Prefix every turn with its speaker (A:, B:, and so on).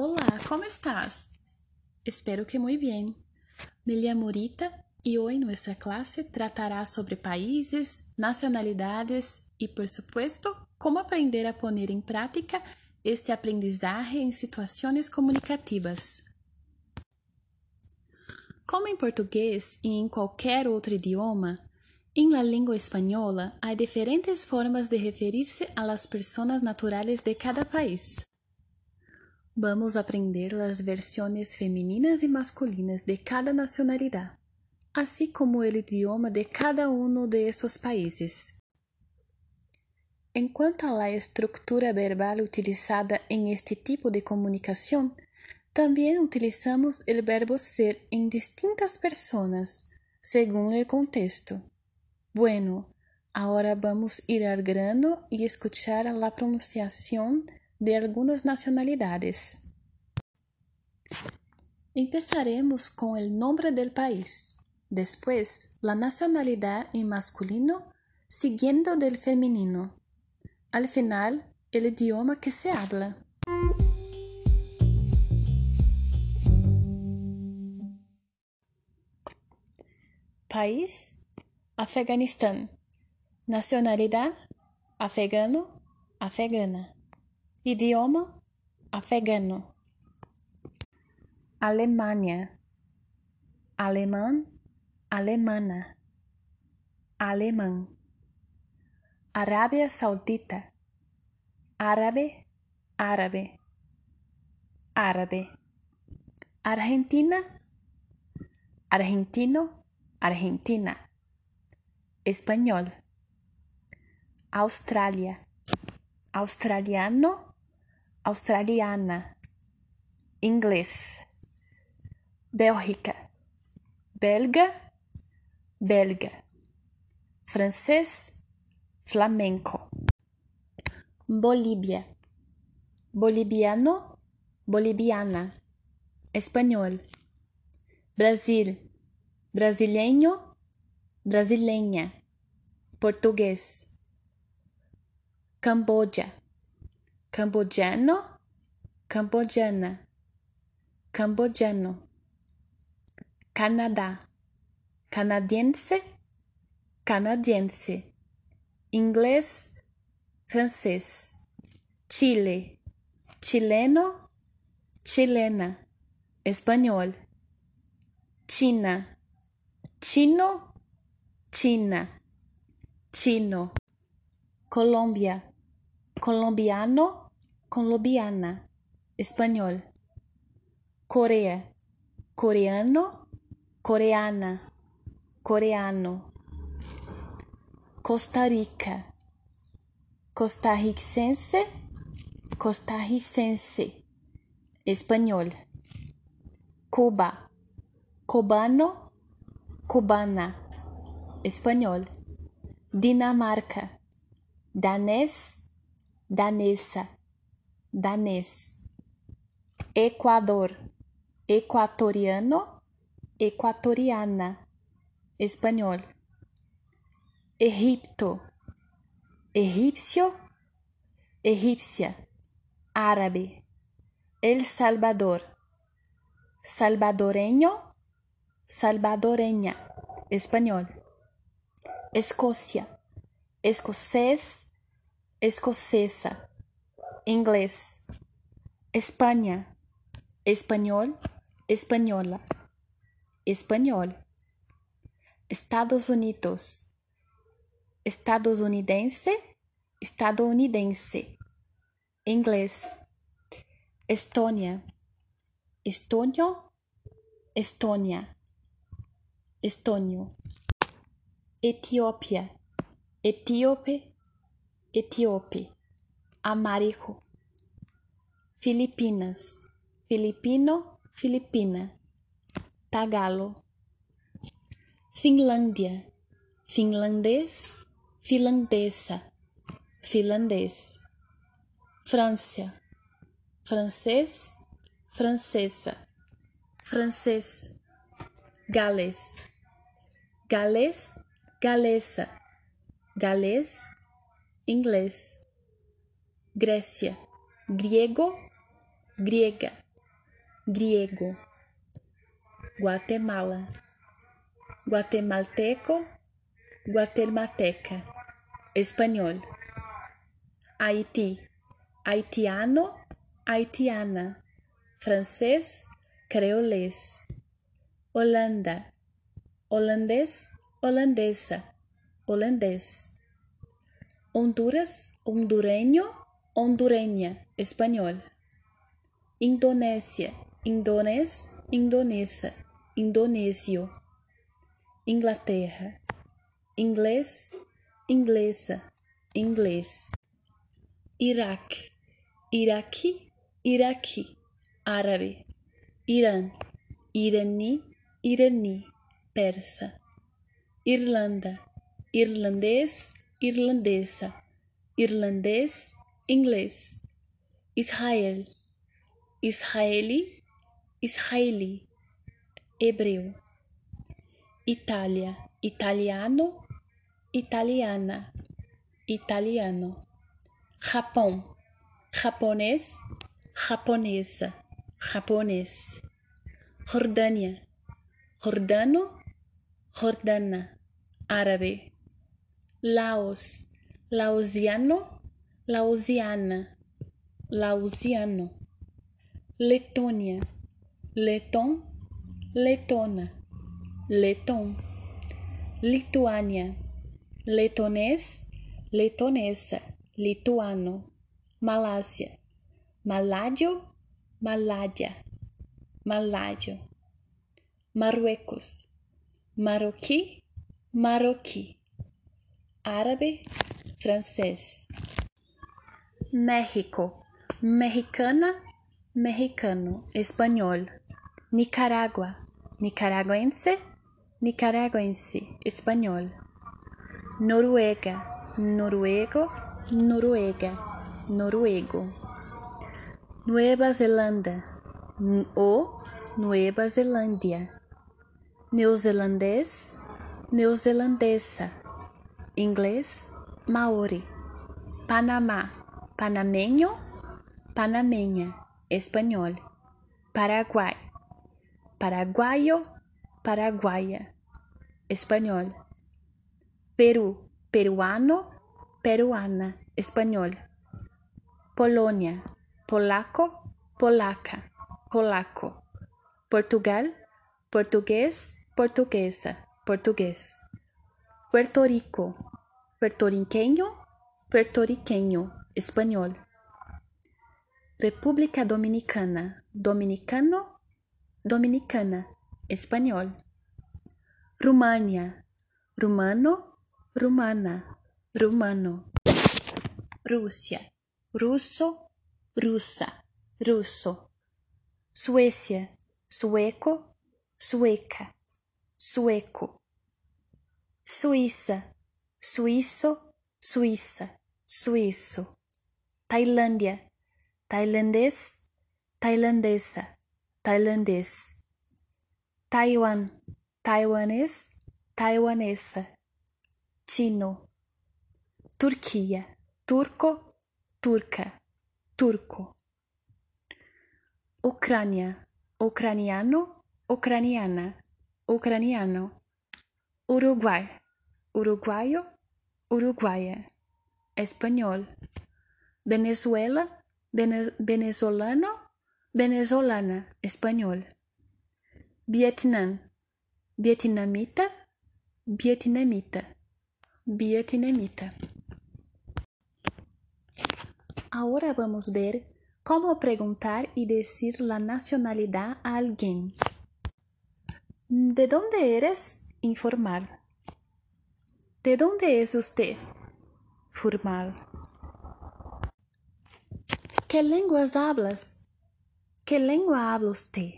A: Olá, como estás? Espero que muito bem. Me chamo Rita e hoje nossa classe tratará sobre países, nacionalidades e, por supuesto, como aprender a poner em prática este aprendizagem em situações comunicativas. Como em português e em qualquer outro idioma, em la língua espanhola há diferentes formas de referir-se a las personas naturales de cada país. Vamos aprender as versões femininas e masculinas de cada nacionalidade, assim como o idioma de cada um de estes países. En cuanto a la estructura verbal utilizada en este tipo de comunicación, también utilizamos el verbo ser en distintas personas, según el contexto. Bueno, ahora vamos a ir al grano y escuchar la pronunciación de algunas nacionalidades. Empezaremos con el nombre del país, después la nacionalidad en masculino, siguiendo del femenino. Al final, el idioma que se habla. País: Afeganistão. Nacionalidade: afegano, afegana. Idioma: afegano. Alemanha, alemão, alemana, alemão. Arábia Saudita, árabe, árabe, árabe. Argentina, argentino, argentina. Espanhol. Austrália, australiano, australiana, inglês, Bélgica, belga, belga, francês, flamenco, Bolívia, boliviano, boliviana, espanhol, Brasil, brasileño, brasileña, português, Camboja, camboyano, camboyana, camboyano, Canadá, canadiense, canadiense, inglés, francés, Chile, chileno, chilena, español, China, chino, china, chino, Colombia, colombiano, colombiana, espanhol. Coreia, coreano, coreana, coreano. Costa Rica, costarricense, costarricense, espanhol. Cuba, cubano, cubana, espanhol. Dinamarca, danês, danesa, danês. Equador, equatoriano, equatoriana, espanhol. Egipto, egipcio, egipcia, árabe. El Salvador, salvadoreño, salvadoreña, espanhol. Escócia, escocês, escocesa, inglés, España, español, española, español, Estados Unidos, estadounidense, estadounidense, inglés, Estonia, estonio, Estonia, estonio, Etiopía, etíope, etíope. Américo. Filipinas, filipino, filipina. Tagalo. Finlândia, finlandês, finlandesa, finlandês. França, francês, francesa, francês. Gales, galês, galesa, galês, inglês. Grécia, griego, griega, griego, Guatemala, guatemalteco, guatemalteca, espanhol, Haiti, haitiano, haitiana, francês, creolês, Holanda, holandês, holandesa, holandês, Honduras, hondureño, hondureña, espanhol, Indonésia, indonês, indonesa, indonésio, Inglaterra, inglês, inglesa, inglês, Iraque, iraqui, iraqui, árabe, Irã, irani, irani, persa, Irlanda, irlandês, irlandesa, irlandês, inglês, Israel, israeli, israeli, hebreu, Itália, italiano, italiana, italiano, Japão, japonês, japonesa, japonês, Jordânia, jordano, jordana, árabe, Laos, laosiano, laosiana, lausiano, Letônia, leton, letona, leton, Lituânia, letonês, letonesa, lituano, Malásia, Maládio, Maládia, Maládio, Marruecos, Maroqui, Maroqui, árabe, francês, México, mexicana, mexicano, espanhol, Nicarágua, nicaragüense, nicaragüense, espanhol, Noruega, noruego, noruega, noruego, Nueva Zelândia ou Nueva Zelândia, neozelandês, neozelandesa, inglês, maori, Panamá, panameño, panameña, espanhol, Paraguai, paraguaio, paraguaia, espanhol, Peru, peruano, peruana, espanhol, Polônia, polaco, polaca, polaco, Portugal, português, portuguesa, português, Puerto Rico, puertorriqueño, puertorriqueño, espanhol, República Dominicana, dominicano, dominicana, espanhol, Rumânia, rumano, rumana, rumano, Rússia, russo, russa, russo, Suécia, sueco, sueca, sueco, Suíça, suíço, suíça, suíço, Tailândia, tailandês, tailandesa, tailandês, Taiwan, taiwanês, taiwanesa, chino, Turquia, turco, turca, turco, Ucrânia, ucraniano, ucraniana, ucraniano, Uruguai, uruguaio, uruguaia, espanhol, Venezuela, Vene venezolano, venezolana, espanhol, Vietnam, vietnamita, vietnamita, vietnamita. Ahora vamos ver cómo preguntar y decir la nacionalidad a alguien. ¿De dónde eres? Informal. ¿De dónde es usted? Formal. ¿Qué lenguas hablas? ¿Qué lengua habla usted?